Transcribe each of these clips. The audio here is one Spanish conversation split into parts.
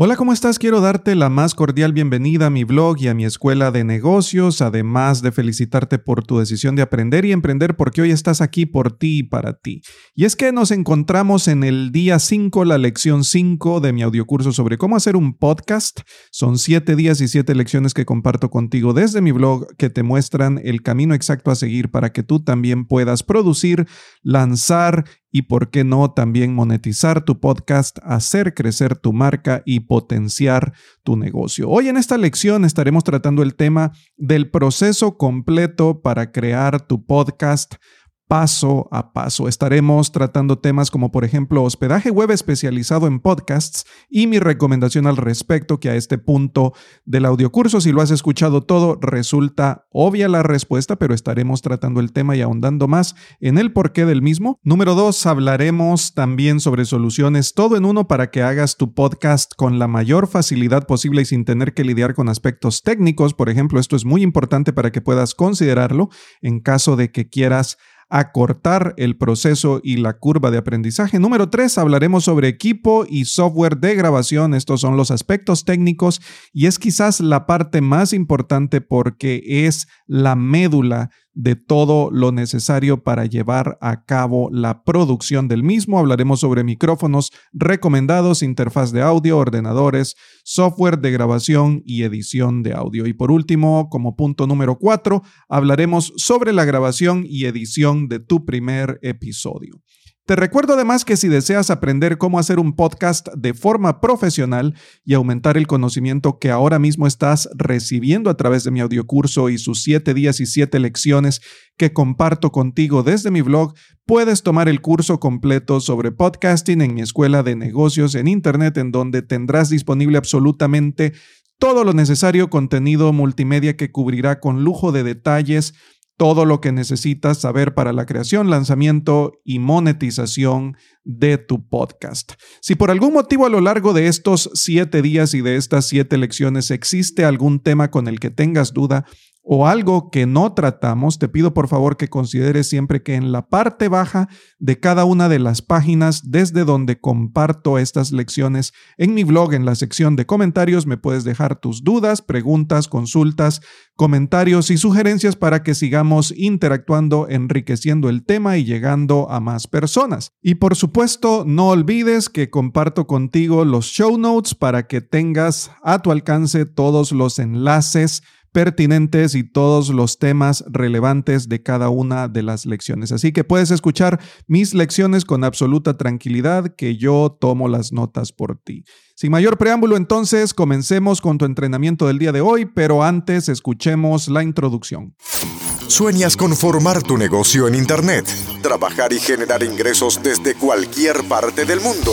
Hola, ¿cómo estás? Quiero darte la más cordial bienvenida a mi blog y a mi escuela de negocios, además de felicitarte por tu decisión de aprender y emprender porque hoy estás aquí por ti y para ti. Y es que nos encontramos en el día 5, la lección 5 de mi audiocurso sobre cómo hacer un podcast. Son 7 días y 7 lecciones que comparto contigo desde mi blog que te muestran el camino exacto a seguir para que tú también puedas producir, lanzar y por qué no también monetizar tu podcast, hacer crecer tu marca y potenciar tu negocio. Hoy en esta lección estaremos tratando el tema del proceso completo para crear tu podcast paso a paso. Estaremos tratando temas como por ejemplo hospedaje web especializado en podcasts y mi recomendación al respecto que a este punto del audiocurso, si lo has escuchado todo, resulta obvia la respuesta, pero estaremos tratando el tema y ahondando más en el porqué del mismo. Número dos, hablaremos también sobre soluciones todo en uno para que hagas tu podcast con la mayor facilidad posible y sin tener que lidiar con aspectos técnicos. Por ejemplo, esto es muy importante para que puedas considerarlo en caso de que quieras acortar el proceso y la curva de aprendizaje. Número tres, hablaremos sobre equipo y software de grabación. Estos son los aspectos técnicos y es quizás la parte más importante porque es la médula de todo lo necesario para llevar a cabo la producción del mismo. Hablaremos sobre micrófonos recomendados, interfaz de audio, ordenadores, software de grabación y edición de audio. Y por último, como punto número cuatro, hablaremos sobre la grabación y edición de tu primer episodio. Te recuerdo además que si deseas aprender cómo hacer un podcast de forma profesional y aumentar el conocimiento que ahora mismo estás recibiendo a través de mi audiocurso y sus 7 días y 7 lecciones que comparto contigo desde mi blog, puedes tomar el curso completo sobre podcasting en mi escuela de negocios en Internet en donde tendrás disponible absolutamente todo lo necesario contenido multimedia que cubrirá con lujo de detalles todo lo que necesitas saber para la creación, lanzamiento y monetización de tu podcast. Si por algún motivo a lo largo de estos siete días y de estas siete lecciones existe algún tema con el que tengas duda o algo que no tratamos, te pido por favor que consideres siempre que en la parte baja de cada una de las páginas desde donde comparto estas lecciones en mi blog, en la sección de comentarios, me puedes dejar tus dudas, preguntas, consultas, comentarios y sugerencias para que sigamos interactuando, enriqueciendo el tema y llegando a más personas. Y por supuesto, no olvides que comparto contigo los show notes para que tengas a tu alcance todos los enlaces pertinentes y todos los temas relevantes de cada una de las lecciones. Así que puedes escuchar mis lecciones con absoluta tranquilidad que yo tomo las notas por ti. Sin mayor preámbulo, entonces, comencemos con tu entrenamiento del día de hoy, pero antes escuchemos la introducción. ¿Sueñas con formar tu negocio en Internet? Trabajar y generar ingresos desde cualquier parte del mundo.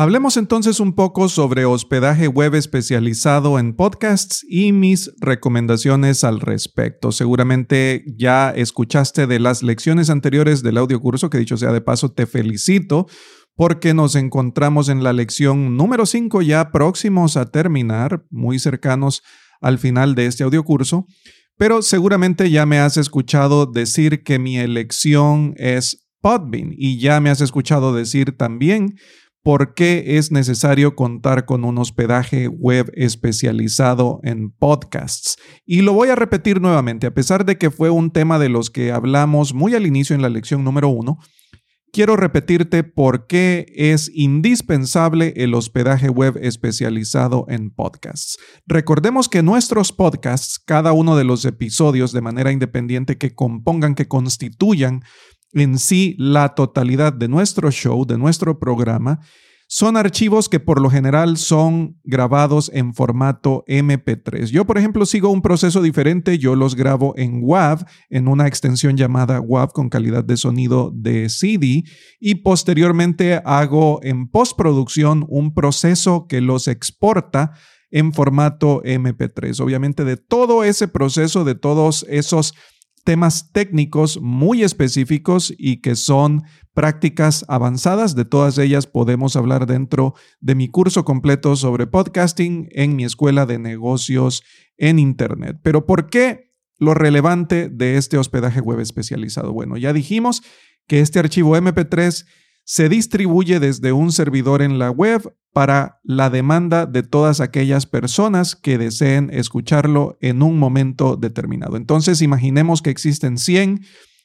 Hablemos entonces un poco sobre hospedaje web especializado en podcasts y mis recomendaciones al respecto. Seguramente ya escuchaste de las lecciones anteriores del audio curso, que dicho sea de paso, te felicito porque nos encontramos en la lección número 5 ya próximos a terminar, muy cercanos al final de este audio curso. Pero seguramente ya me has escuchado decir que mi elección es Podbean y ya me has escuchado decir también por qué es necesario contar con un hospedaje web especializado en podcasts. Y lo voy a repetir nuevamente, a pesar de que fue un tema de los que hablamos muy al inicio en la lección número uno, quiero repetirte por qué es indispensable el hospedaje web especializado en podcasts. Recordemos que nuestros podcasts, cada uno de los episodios de manera independiente que compongan, que constituyan en sí la totalidad de nuestro show, de nuestro programa, son archivos que por lo general son grabados en formato MP3. Yo, por ejemplo, sigo un proceso diferente. Yo los grabo en WAV, en una extensión llamada WAV con calidad de sonido de CD y posteriormente hago en postproducción un proceso que los exporta en formato MP3. Obviamente de todo ese proceso, de todos esos temas técnicos muy específicos y que son prácticas avanzadas. De todas ellas podemos hablar dentro de mi curso completo sobre podcasting en mi escuela de negocios en Internet. Pero ¿por qué lo relevante de este hospedaje web especializado? Bueno, ya dijimos que este archivo MP3 se distribuye desde un servidor en la web para la demanda de todas aquellas personas que deseen escucharlo en un momento determinado. Entonces, imaginemos que existen 100,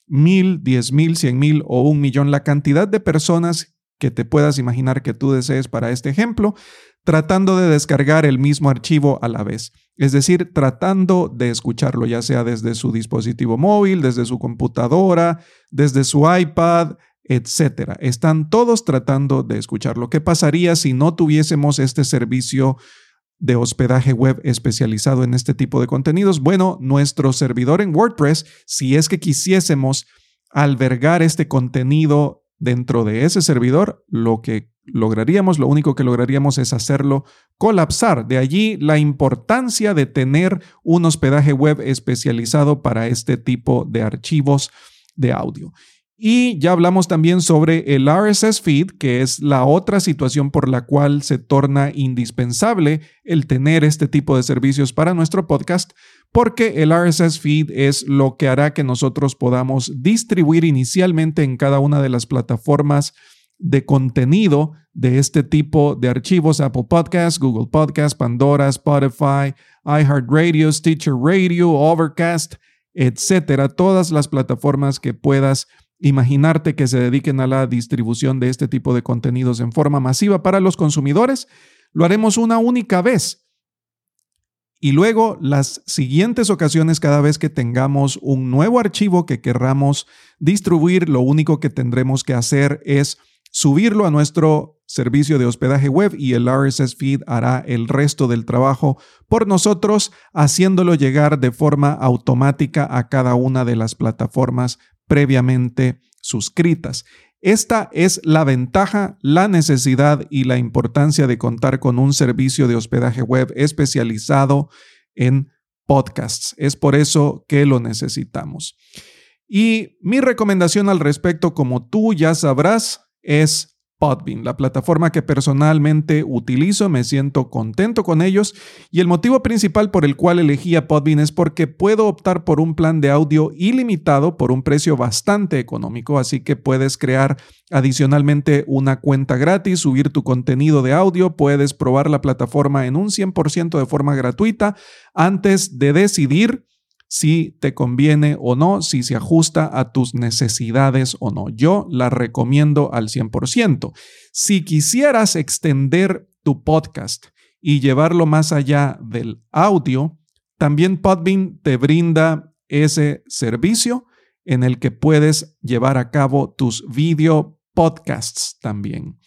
1000, 10 mil, 100 mil o un millón, la cantidad de personas que te puedas imaginar que tú desees para este ejemplo, tratando de descargar el mismo archivo a la vez. Es decir, tratando de escucharlo, ya sea desde su dispositivo móvil, desde su computadora, desde su iPad, etcétera. Están todos tratando de escucharlo. ¿Qué pasaría si no tuviésemos este servicio de hospedaje web especializado en este tipo de contenidos? Bueno, nuestro servidor en WordPress, si es que quisiésemos albergar este contenido dentro de ese servidor, lo que lograríamos, lo único que lograríamos es hacerlo colapsar. De allí la importancia de tener un hospedaje web especializado para este tipo de archivos de audio. Y ya hablamos también sobre el RSS feed, que es la otra situación por la cual se torna indispensable el tener este tipo de servicios para nuestro podcast, porque el RSS feed es lo que hará que nosotros podamos distribuir inicialmente en cada una de las plataformas de contenido de este tipo de archivos, Apple Podcasts, Google Podcasts, Pandora, Spotify, iHeartRadio, Stitcher Radio, Overcast, etcétera, todas las plataformas que puedas imaginarte que se dediquen a la distribución de este tipo de contenidos en forma masiva para los consumidores, lo haremos una única vez. Y luego las siguientes ocasiones, cada vez que tengamos un nuevo archivo que querramos distribuir, lo único que tendremos que hacer es subirlo a nuestro servicio de hospedaje web y el RSS feed hará el resto del trabajo por nosotros, haciéndolo llegar de forma automática a cada una de las plataformas previamente suscritas. Esta es la ventaja, la necesidad y la importancia de contar con un servicio de hospedaje web especializado en podcasts. Es por eso que lo necesitamos. Y mi recomendación al respecto, como tú ya sabrás, es Podbean, la plataforma que personalmente utilizo, me siento contento con ellos y el motivo principal por el cual elegí a Podbean es porque puedo optar por un plan de audio ilimitado por un precio bastante económico, así que puedes crear adicionalmente una cuenta gratis, subir tu contenido de audio, puedes probar la plataforma en un 100% de forma gratuita antes de decidir si te conviene o no, si se ajusta a tus necesidades o no. Yo la recomiendo al 100%. Si quisieras extender tu podcast y llevarlo más allá del audio, también Podbean te brinda ese servicio en el que puedes llevar a cabo tus video podcasts también.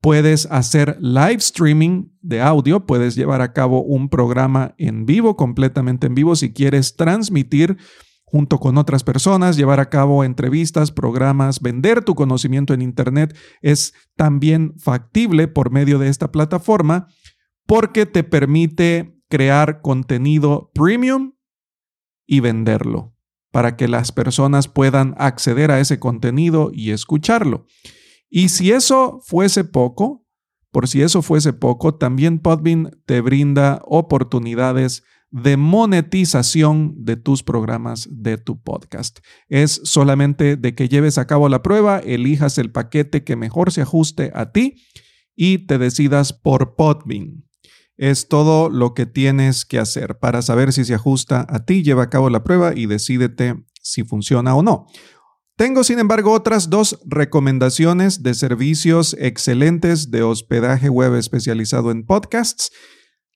Puedes hacer live streaming de audio, puedes llevar a cabo un programa en vivo, completamente en vivo, si quieres transmitir junto con otras personas, llevar a cabo entrevistas, programas, vender tu conocimiento en Internet es también factible por medio de esta plataforma porque te permite crear contenido premium y venderlo para que las personas puedan acceder a ese contenido y escucharlo. Y si eso fuese poco, por si eso fuese poco, también Podbean te brinda oportunidades de monetización de tus programas de tu podcast. Es solamente de que lleves a cabo la prueba, elijas el paquete que mejor se ajuste a ti y te decidas por Podbean. Es todo lo que tienes que hacer para saber si se ajusta a ti, lleva a cabo la prueba y decídete si funciona o no. Tengo, sin embargo, otras dos recomendaciones de servicios excelentes de hospedaje web especializado en podcasts.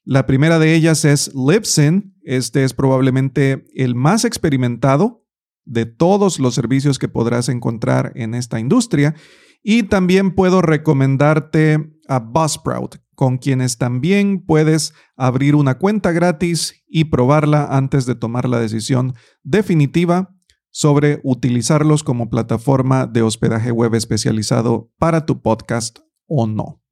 La primera de ellas es Libsyn. Este es probablemente el más experimentado de todos los servicios que podrás encontrar en esta industria. Y también puedo recomendarte a Buzzsprout, con quienes también puedes abrir una cuenta gratis y probarla antes de tomar la decisión definitiva sobre utilizarlos como plataforma de hospedaje web especializado para tu podcast o no.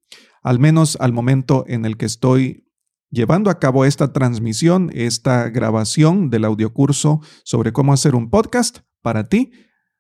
Al menos al momento en el que estoy llevando a cabo esta transmisión, esta grabación del audiocurso sobre cómo hacer un podcast para ti,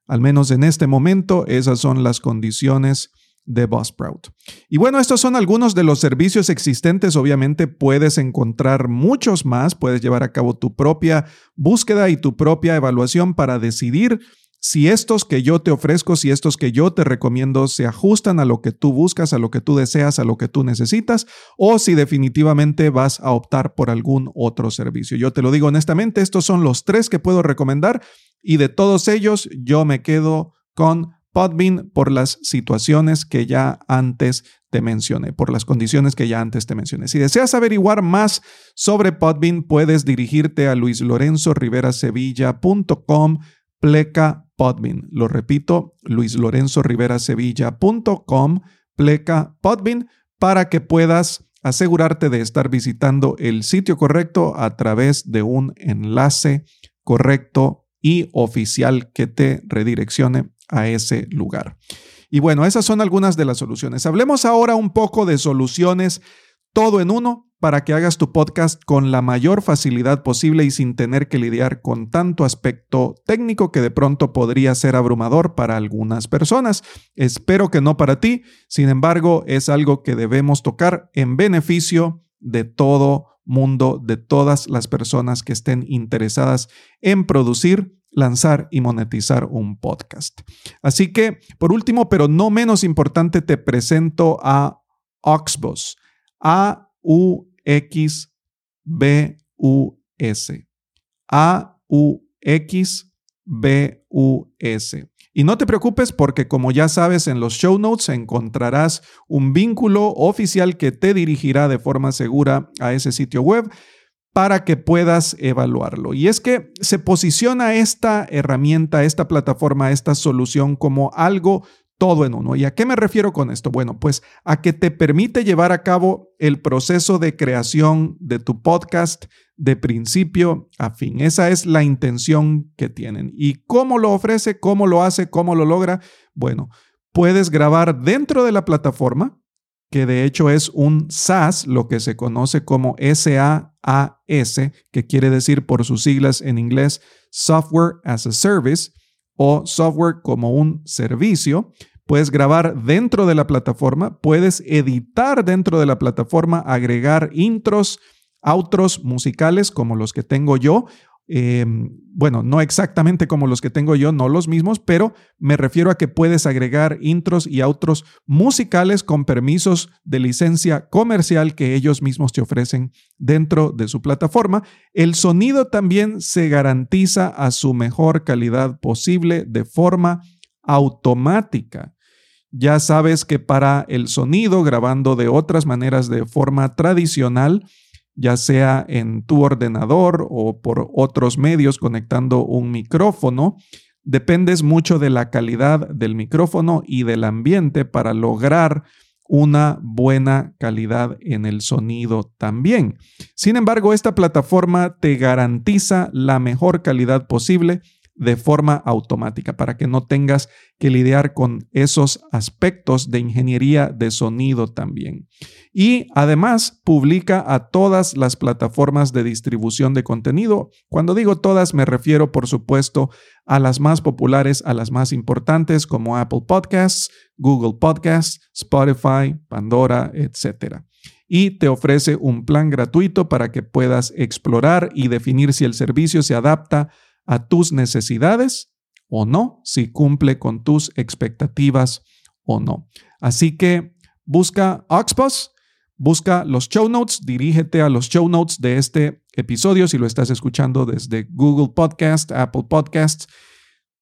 al menos en este momento, esas son las condiciones de Buzzsprout. Y bueno, estos son algunos de los servicios existentes. Obviamente puedes encontrar muchos más, puedes llevar a cabo tu propia búsqueda y tu propia evaluación para decidir si estos que yo te ofrezco, si estos que yo te recomiendo se ajustan a lo que tú buscas, a lo que tú deseas, a lo que tú necesitas, o si definitivamente vas a optar por algún otro servicio. Yo te lo digo honestamente, estos son los tres que puedo recomendar y de todos ellos yo me quedo con Podbean por las situaciones que ya antes te mencioné, por las condiciones que ya antes te mencioné. Si deseas averiguar más sobre Podbean, puedes dirigirte a luislorenzoriverasevilla.com pleca Podbean. Lo repito, luislorenzoriverasevilla.com pleca Podbean para que puedas asegurarte de estar visitando el sitio correcto a través de un enlace correcto y oficial que te redireccione a ese lugar. Y bueno, esas son algunas de las soluciones. Hablemos ahora un poco de soluciones todo en uno para que hagas tu podcast con la mayor facilidad posible y sin tener que lidiar con tanto aspecto técnico que de pronto podría ser abrumador para algunas personas. Espero que no para ti, sin embargo, es algo que debemos tocar en beneficio de todo mundo, de todas las personas que estén interesadas en producir lanzar y monetizar un podcast. Así que, por último, pero no menos importante, te presento a Oxbus. A-U-X-B-U-S. A-U-X-B-U-S. Y no te preocupes porque como ya sabes en los show notes encontrarás un vínculo oficial que te dirigirá de forma segura a ese sitio web para que puedas evaluarlo. Y es que se posiciona esta herramienta, esta plataforma, esta solución como algo todo en uno. ¿Y a qué me refiero con esto? Bueno, pues a que te permite llevar a cabo el proceso de creación de tu podcast de principio a fin. Esa es la intención que tienen. ¿Y cómo lo ofrece? ¿Cómo lo hace? ¿Cómo lo logra? Bueno, puedes grabar dentro de la plataforma, que de hecho es un SaaS, lo que se conoce como SaaS, que quiere decir por sus siglas en inglés Software as a Service o software como un servicio. Puedes grabar dentro de la plataforma, puedes editar dentro de la plataforma, agregar intros, outros musicales como los que tengo yo Em, bueno, no exactamente como los que tengo yo, no los mismos, pero me refiero a que puedes agregar intros y outros musicales con permisos de licencia comercial que ellos mismos te ofrecen dentro de su plataforma. El sonido también se garantiza a su mejor calidad posible de forma automática. Ya sabes que para el sonido, grabando de otras maneras de forma tradicional, ya sea en tu ordenador o por otros medios conectando un micrófono, dependes mucho de la calidad del micrófono y del ambiente para lograr una buena calidad en el sonido también. Sin embargo, esta plataforma te garantiza la mejor calidad posible de forma automática para que no tengas que lidiar con esos aspectos de ingeniería de sonido también. Y además publica a todas las plataformas de distribución de contenido. Cuando digo todas me refiero por supuesto a las más populares, a las más importantes como Apple Podcasts, Google Podcasts, Spotify, Pandora, etc y te ofrece un plan gratuito para que puedas explorar y definir si el servicio se adapta a tus necesidades o no, si cumple con tus expectativas o no. Así que busca Oxbus, busca los show notes, dirígete a los show notes de este episodio si lo estás escuchando desde Google Podcast, Apple Podcasts.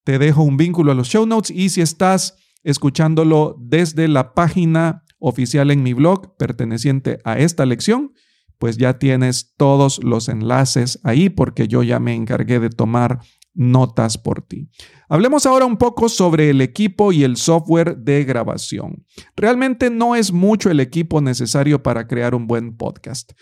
Te dejo un vínculo a los show notes y si estás escuchándolo desde la página oficial en mi blog perteneciente a esta lección, pues ya tienes todos los enlaces ahí porque yo ya me encargué de tomar notas por ti. Hablemos ahora un poco sobre el equipo y el software de grabación. Realmente no es mucho el equipo necesario para crear un buen podcast.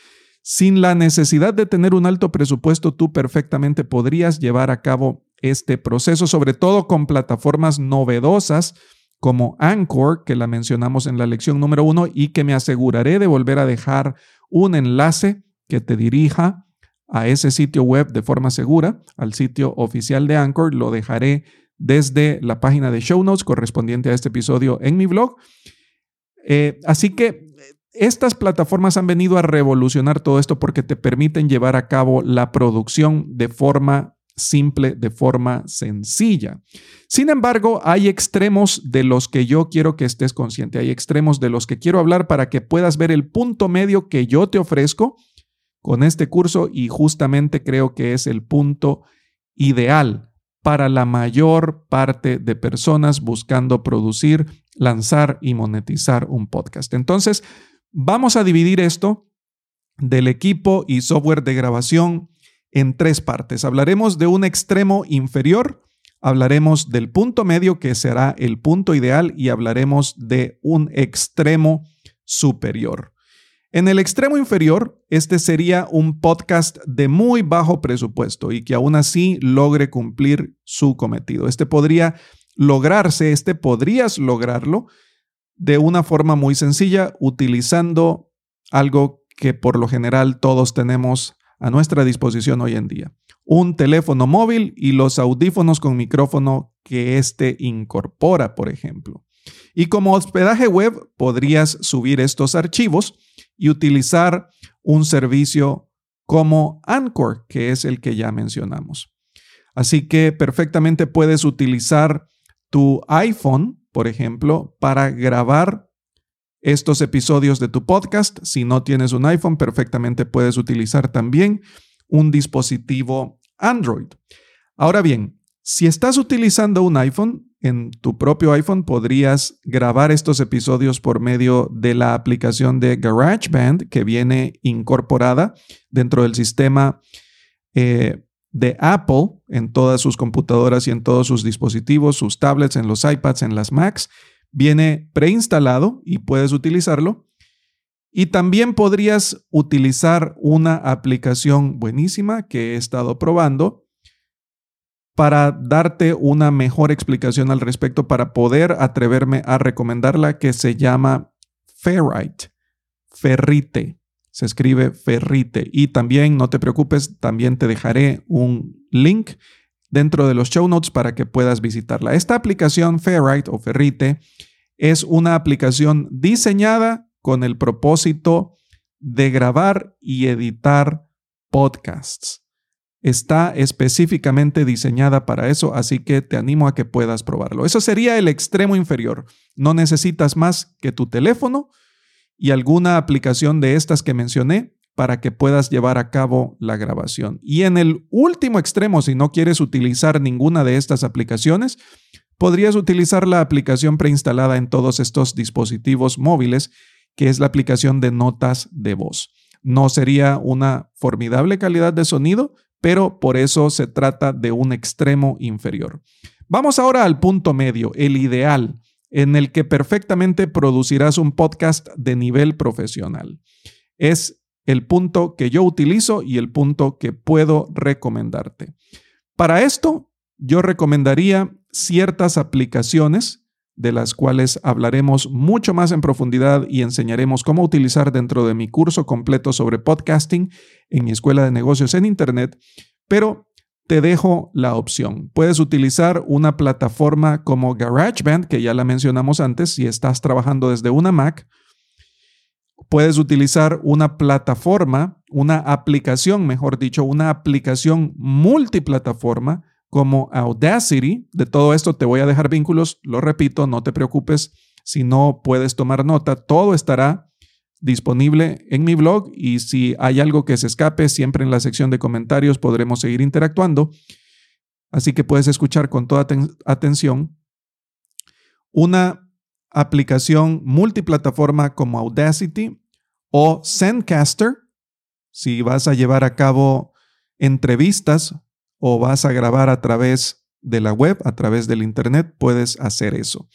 Sin la necesidad de tener un alto presupuesto, tú perfectamente podrías llevar a cabo este proceso, sobre todo con plataformas novedosas como Anchor, que la mencionamos en la lección número uno y que me aseguraré de volver a dejar un enlace que te dirija a ese sitio web de forma segura, al sitio oficial de Anchor. Lo dejaré desde la página de show notes correspondiente a este episodio en mi blog. Eh, así que estas plataformas han venido a revolucionar todo esto porque te permiten llevar a cabo la producción de forma simple, de forma sencilla. Sin embargo, hay extremos de los que yo quiero que estés consciente, hay extremos de los que quiero hablar para que puedas ver el punto medio que yo te ofrezco con este curso y justamente creo que es el punto ideal para la mayor parte de personas buscando producir, lanzar y monetizar un podcast. Entonces, vamos a dividir esto del equipo y software de grabación en tres partes. Hablaremos de un extremo inferior, hablaremos del punto medio que será el punto ideal y hablaremos de un extremo superior. En el extremo inferior, este sería un podcast de muy bajo presupuesto y que aún así logre cumplir su cometido. Este podría lograrse, este podrías lograrlo de una forma muy sencilla utilizando algo que por lo general todos tenemos a nuestra disposición hoy en día. Un teléfono móvil y los audífonos con micrófono que éste incorpora, por ejemplo. Y como hospedaje web podrías subir estos archivos y utilizar un servicio como Anchor, que es el que ya mencionamos. Así que perfectamente puedes utilizar tu iPhone, por ejemplo, para grabar estos episodios de tu podcast. Si no tienes un iPhone, perfectamente puedes utilizar también un dispositivo Android. Ahora bien, si estás utilizando un iPhone, en tu propio iPhone podrías grabar estos episodios por medio de la aplicación de GarageBand que viene incorporada dentro del sistema eh, de Apple en todas sus computadoras y en todos sus dispositivos, sus tablets, en los iPads, en las Macs. Viene preinstalado y puedes utilizarlo. Y también podrías utilizar una aplicación buenísima que he estado probando para darte una mejor explicación al respecto, para poder atreverme a recomendarla, que se llama Ferrite, Ferrite. Se escribe Ferrite. Y también, no te preocupes, también te dejaré un link dentro de los show notes para que puedas visitarla. Esta aplicación Ferrite o Ferrite es una aplicación diseñada con el propósito de grabar y editar podcasts está específicamente diseñada para eso, así que te animo a que puedas probarlo. Eso sería el extremo inferior. No necesitas más que tu teléfono y alguna aplicación de estas que mencioné para que puedas llevar a cabo la grabación. Y en el último extremo, si no quieres utilizar ninguna de estas aplicaciones, podrías utilizar la aplicación preinstalada en todos estos dispositivos móviles, que es la aplicación de notas de voz. No sería una formidable calidad de sonido, pero por eso se trata de un extremo inferior. Vamos ahora al punto medio, el ideal, en el que perfectamente producirás un podcast de nivel profesional. Es el punto que yo utilizo y el punto que puedo recomendarte. Para esto, yo recomendaría ciertas aplicaciones de las cuales hablaremos mucho más en profundidad y enseñaremos cómo utilizar dentro de mi curso completo sobre podcasting en mi escuela de negocios en Internet, pero te dejo la opción. Puedes utilizar una plataforma como GarageBand, que ya la mencionamos antes, si estás trabajando desde una Mac. Puedes utilizar una plataforma, una aplicación, mejor dicho, una aplicación multiplataforma como Audacity. De todo esto te voy a dejar vínculos, lo repito, no te preocupes si no puedes tomar nota, todo estará disponible en mi blog y si hay algo que se escape, siempre en la sección de comentarios podremos seguir interactuando. Así que puedes escuchar con toda atención una aplicación multiplataforma como Audacity o Zencaster. Si vas a llevar a cabo entrevistas o vas a grabar a través de la web, a través del Internet, puedes hacer eso.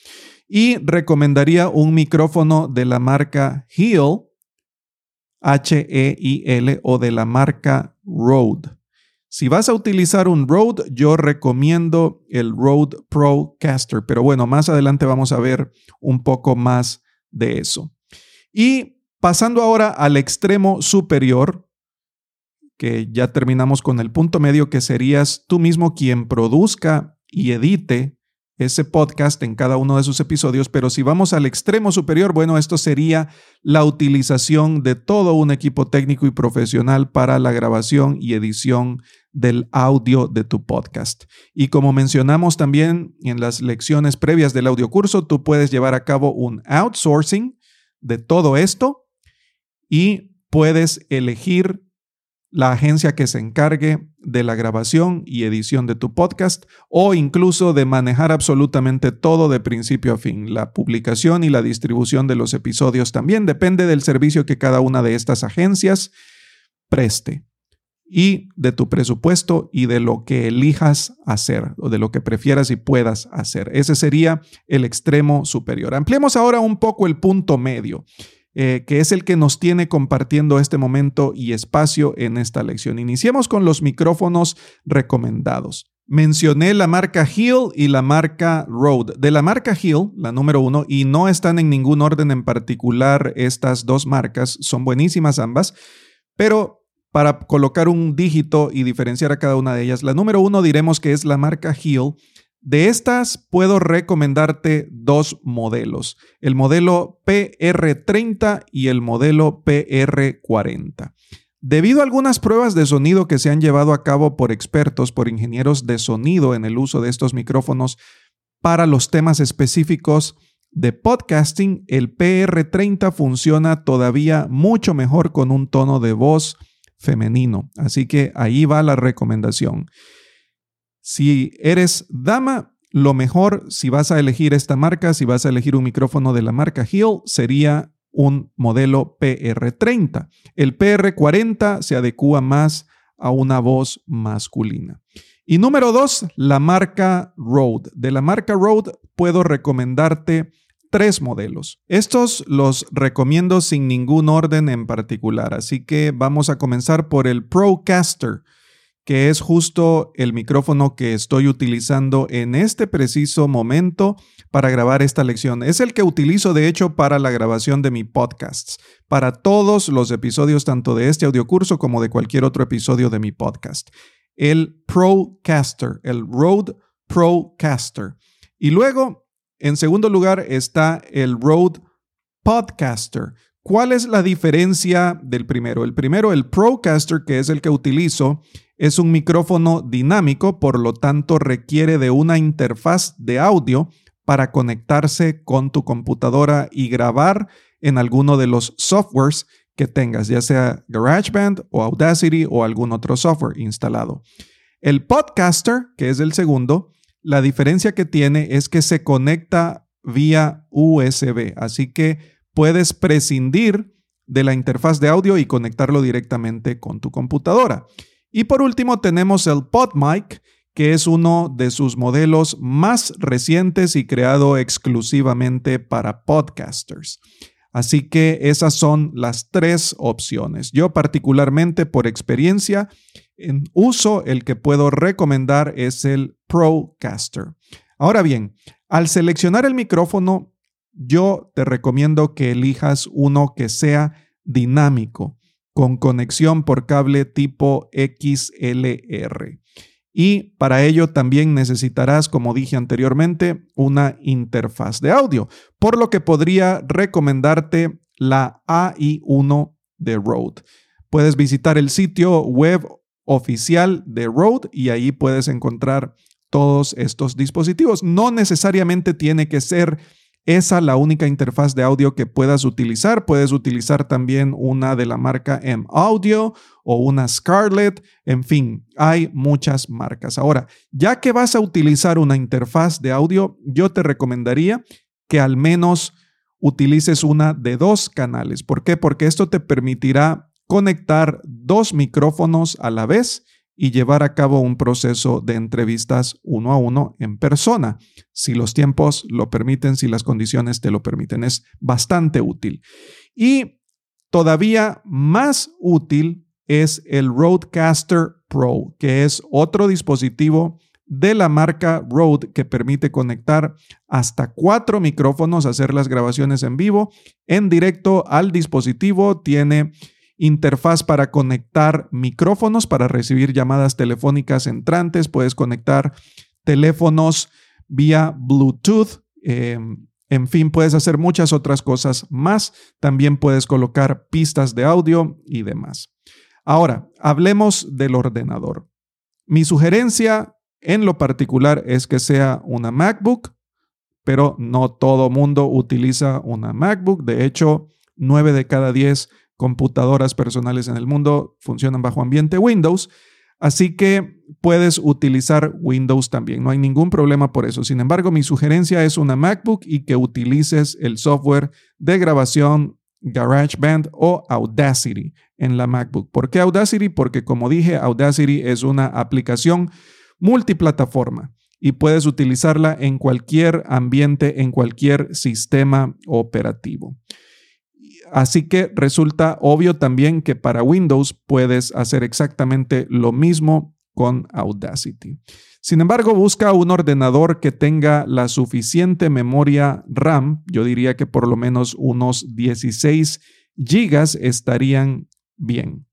Y recomendaría un micrófono de la marca Heal, H-E-I-L, o de la marca Rode. Si vas a utilizar un Rode, yo recomiendo el Rode Procaster, pero bueno, más adelante vamos a ver un poco más de eso. Y pasando ahora al extremo superior, que ya terminamos con el punto medio, que serías tú mismo quien produzca y edite ese podcast en cada uno de sus episodios, pero si vamos al extremo superior, bueno, esto sería la utilización de todo un equipo técnico y profesional para la grabación y edición del audio de tu podcast. Y como mencionamos también en las lecciones previas del audio curso, tú puedes llevar a cabo un outsourcing de todo esto y puedes elegir la agencia que se encargue de la grabación y edición de tu podcast o incluso de manejar absolutamente todo de principio a fin. La publicación y la distribución de los episodios también depende del servicio que cada una de estas agencias preste y de tu presupuesto y de lo que elijas hacer o de lo que prefieras y puedas hacer. Ese sería el extremo superior. Ampliemos ahora un poco el punto medio. Eh, que es el que nos tiene compartiendo este momento y espacio en esta lección. Iniciemos con los micrófonos recomendados. Mencioné la marca Hill y la marca Rode. De la marca Hill, la número uno, y no están en ningún orden en particular estas dos marcas, son buenísimas ambas, pero para colocar un dígito y diferenciar a cada una de ellas, la número uno diremos que es la marca Hill de estas puedo recomendarte dos modelos, el modelo PR30 y el modelo PR40. Debido a algunas pruebas de sonido que se han llevado a cabo por expertos, por ingenieros de sonido en el uso de estos micrófonos para los temas específicos de podcasting, el PR30 funciona todavía mucho mejor con un tono de voz femenino. Así que ahí va la recomendación. Si eres dama, lo mejor si vas a elegir esta marca, si vas a elegir un micrófono de la marca Hill, sería un modelo PR30. El PR40 se adecua más a una voz masculina. Y número dos, la marca Rode. De la marca Rode puedo recomendarte tres modelos. Estos los recomiendo sin ningún orden en particular, así que vamos a comenzar por el Procaster que es justo el micrófono que estoy utilizando en este preciso momento para grabar esta lección. Es el que utilizo de hecho para la grabación de mi podcast, para todos los episodios tanto de este audiocurso como de cualquier otro episodio de mi podcast. El Procaster, el Rode Procaster. Y luego, en segundo lugar, está el Rode Podcaster. ¿Cuál es la diferencia del primero? El primero, el Procaster, que es el que utilizo, es un micrófono dinámico, por lo tanto requiere de una interfaz de audio para conectarse con tu computadora y grabar en alguno de los softwares que tengas, ya sea GarageBand o Audacity o algún otro software instalado. El Podcaster, que es el segundo, la diferencia que tiene es que se conecta vía USB, así que puedes prescindir de la interfaz de audio y conectarlo directamente con tu computadora. Y por último tenemos el PodMic, que es uno de sus modelos más recientes y creado exclusivamente para podcasters. Así que esas son las tres opciones. Yo particularmente por experiencia en uso, el que puedo recomendar es el Procaster. Ahora bien, al seleccionar el micrófono, yo te recomiendo que elijas uno que sea dinámico con conexión por cable tipo XLR. Y para ello también necesitarás, como dije anteriormente, una interfaz de audio, por lo que podría recomendarte la AI1 de Rode. Puedes visitar el sitio web oficial de Rode y ahí puedes encontrar todos estos dispositivos. No necesariamente tiene que ser esa la única interfaz de audio que puedas utilizar. Puedes utilizar también una de la marca M Audio o una Scarlett. En fin, hay muchas marcas. Ahora, ya que vas a utilizar una interfaz de audio, yo te recomendaría que al menos utilices una de dos canales. ¿Por qué? Porque esto te permitirá conectar dos micrófonos a la vez y llevar a cabo un proceso de entrevistas uno a uno en persona, si los tiempos lo permiten, si las condiciones te lo permiten. Es bastante útil. Y todavía más útil es el Roadcaster Pro, que es otro dispositivo de la marca Rode que permite conectar hasta cuatro micrófonos, hacer las grabaciones en vivo, en directo al dispositivo. Tiene interfaz para conectar micrófonos para recibir llamadas telefónicas entrantes. Puedes conectar teléfonos vía Bluetooth. Em, en fin, puedes hacer muchas otras cosas más. También puedes colocar pistas de audio y demás. Ahora, hablemos del ordenador. Mi sugerencia en lo particular es que sea una MacBook, pero no todo mundo utiliza una MacBook. De hecho, 9 de cada 10 computadoras personales en el mundo funcionan bajo ambiente Windows. Así que puedes utilizar Windows también, no hay ningún problema por eso. Sin embargo, mi sugerencia es una MacBook y que utilices el software de grabación GarageBand o Audacity en la MacBook. ¿Por qué Audacity? Porque como dije, Audacity es una aplicación multiplataforma y puedes utilizarla en cualquier ambiente, en cualquier sistema operativo. Así que resulta obvio también que para Windows puedes hacer exactamente lo mismo con Audacity. Sin embargo, busca un ordenador que tenga la suficiente memoria RAM, yo diría que por lo menos unos 16 gigas estarían bien.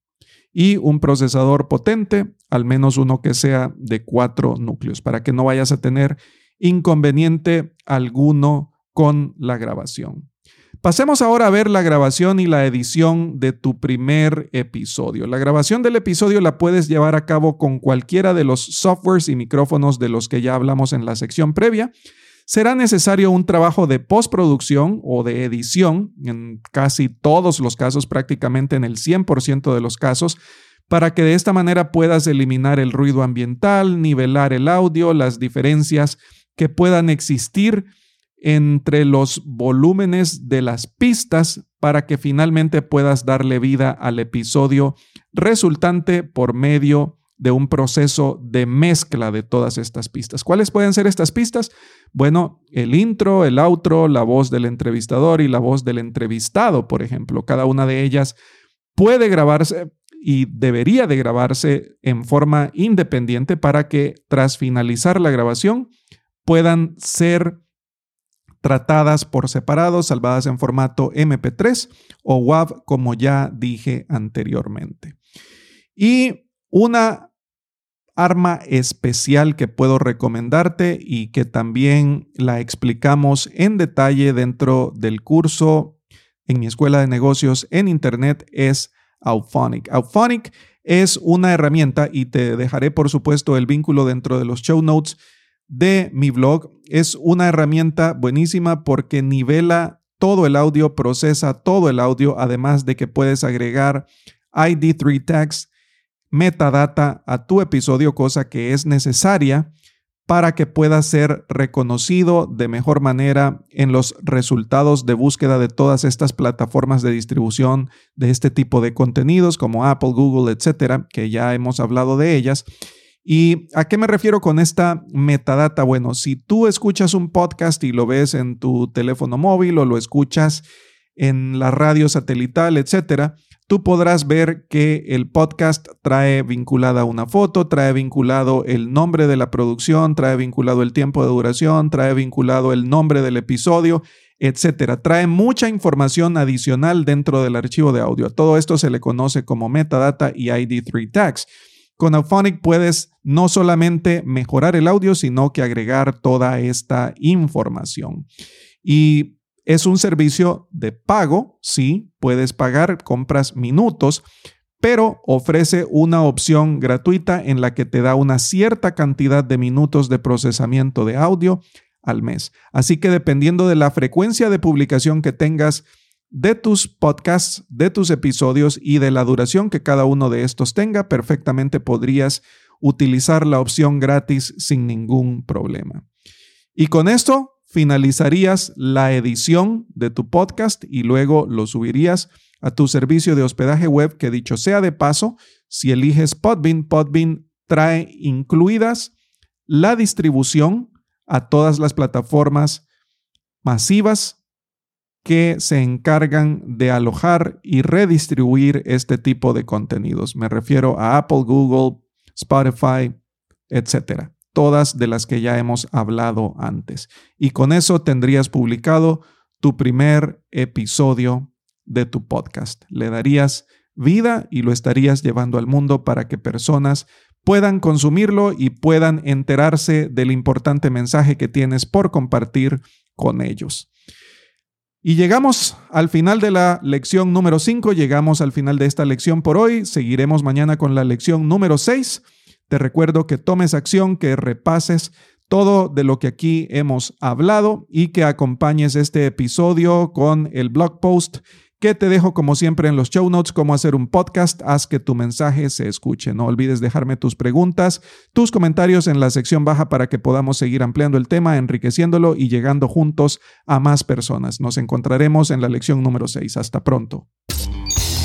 Y un procesador potente, al menos uno que sea de cuatro núcleos, para que no vayas a tener inconveniente alguno con la grabación. Pasemos ahora a ver la grabación y la edición de tu primer episodio. La grabación del episodio la puedes llevar a cabo con cualquiera de los softwares y micrófonos de los que ya hablamos en la sección previa. Será necesario un trabajo de postproducción o de edición, en casi todos los casos, prácticamente en el 100% de los casos, para que de esta manera puedas eliminar el ruido ambiental, nivelar el audio, las diferencias que puedan existir entre los volúmenes de las pistas para que finalmente puedas darle vida al episodio resultante por medio de un proceso de mezcla de todas estas pistas. ¿Cuáles pueden ser estas pistas? Bueno, el intro, el outro, la voz del entrevistador y la voz del entrevistado, por ejemplo. Cada una de ellas puede grabarse y debería de grabarse en forma independiente para que tras finalizar la grabación puedan ser tratadas por separado, salvadas en formato MP3 o WAV, como ya dije anteriormente. Y una arma especial que puedo recomendarte y que también la explicamos en detalle dentro del curso en mi escuela de negocios en Internet es Auphonic. Auphonic es una herramienta y te dejaré por supuesto el vínculo dentro de los show notes de mi blog. Es una herramienta buenísima porque nivela todo el audio, procesa todo el audio, además de que puedes agregar ID3 tags, metadata a tu episodio, cosa que es necesaria para que pueda ser reconocido de mejor manera en los resultados de búsqueda de todas estas plataformas de distribución de este tipo de contenidos como Apple, Google, etcétera, que ya hemos hablado de ellas. ¿Y a qué me refiero con esta metadata? Bueno, si tú escuchas un podcast y lo ves en tu teléfono móvil o lo escuchas en la radio satelital, etcétera, tú podrás ver que el podcast trae vinculada una foto, trae vinculado el nombre de la producción, trae vinculado el tiempo de duración, trae vinculado el nombre del episodio, etcétera. Trae mucha información adicional dentro del archivo de audio. Todo esto se le conoce como metadata y ID3 tags. Con Auphonic puedes no solamente mejorar el audio, sino que agregar toda esta información. Y es un servicio de pago, sí, puedes pagar, compras minutos, pero ofrece una opción gratuita en la que te da una cierta cantidad de minutos de procesamiento de audio al mes. Así que dependiendo de la frecuencia de publicación que tengas, de tus podcasts, de tus episodios y de la duración que cada uno de estos tenga, perfectamente podrías utilizar la opción gratis sin ningún problema. Y con esto finalizarías la edición de tu podcast y luego lo subirías a tu servicio de hospedaje web que dicho sea de paso, si eliges Podbean, Podbean trae incluidas la distribución a todas las plataformas masivas que se encargan de alojar y redistribuir este tipo de contenidos. Me refiero a Apple, Google, Spotify, etcétera. Todas de las que ya hemos hablado antes. Y con eso tendrías publicado tu primer episodio de tu podcast. Le darías vida y lo estarías llevando al mundo para que personas puedan consumirlo y puedan enterarse del importante mensaje que tienes por compartir con ellos. Y llegamos al final de la lección número 5, llegamos al final de esta lección por hoy, seguiremos mañana con la lección número 6. Te recuerdo que tomes acción, que repases todo de lo que aquí hemos hablado y que acompañes este episodio con el blog post que te dejo como siempre en los show notes cómo hacer un podcast, haz que tu mensaje se escuche. No olvides dejarme tus preguntas, tus comentarios en la sección baja para que podamos seguir ampliando el tema, enriqueciéndolo y llegando juntos a más personas. Nos encontraremos en la lección número 6. Hasta pronto.